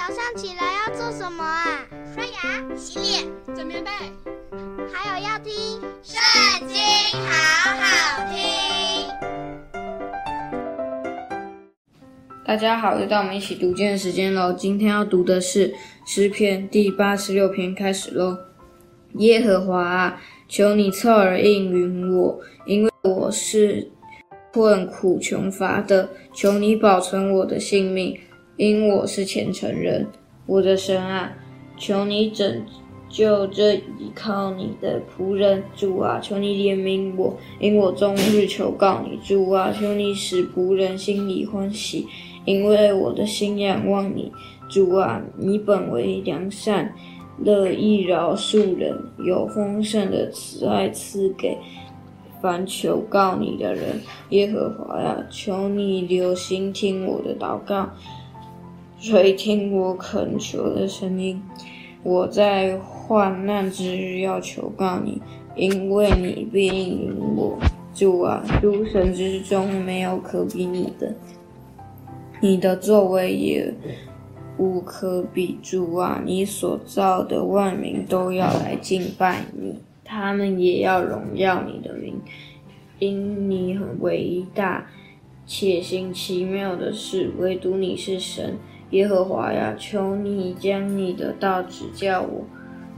早上起来要做什么啊？刷牙、洗脸、整棉被，还有要听《圣经》，好好听。大家好，又到我们一起读经的时间喽。今天要读的是诗篇第八十六篇，开始喽。耶和华啊，求你侧耳应允我，因为我是困苦穷乏的，求你保存我的性命。因我是虔诚人，我的神啊，求你拯救这依靠你的仆人，主啊，求你怜悯我，因我终日求告你，主啊，求你使仆人心里欢喜，因为我的心仰望你，主啊，你本为良善，乐意饶恕人，有丰盛的慈爱赐给凡求告你的人，耶和华呀，求你留心听我的祷告。垂听我恳求的声音，我在患难之日要求告你，因为你必应允我。主啊，诸神之中没有可比你的，你的作为也无可比。主啊，你所造的万民都要来敬拜你，他们也要荣耀你的名，因你很伟大，且行奇妙的事，唯独你是神。耶和华呀，求你将你的道指教我，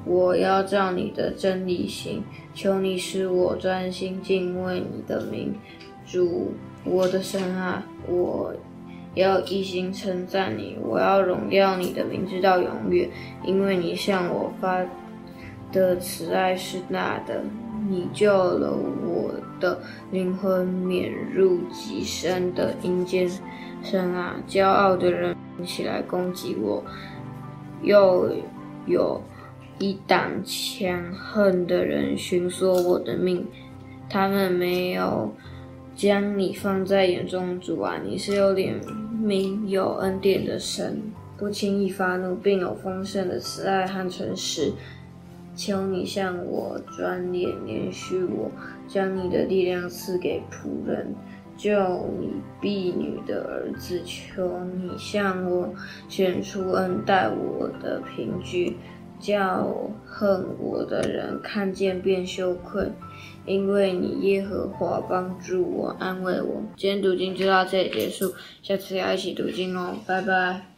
我要照你的真理行。求你使我专心敬畏你的名，主我的神啊，我要一心称赞你，我要荣耀你的名直到永远，因为你向我发的慈爱是大的，你救了我的灵魂免入极深的阴间。神啊，骄傲的人起来攻击我，又有一党强横的人寻索我的命。他们没有将你放在眼中，主啊，你是有怜悯、有恩典的神，不轻易发怒，并有丰盛的慈爱和诚实。求你向我转脸，怜恤我，将你的力量赐给仆人。救你婢女的儿子，求你向我显出恩待我的凭据，叫恨我的人看见便羞愧，因为你耶和华帮助我，安慰我。今天读经就到这里结束，下次要一起读经哦，拜拜。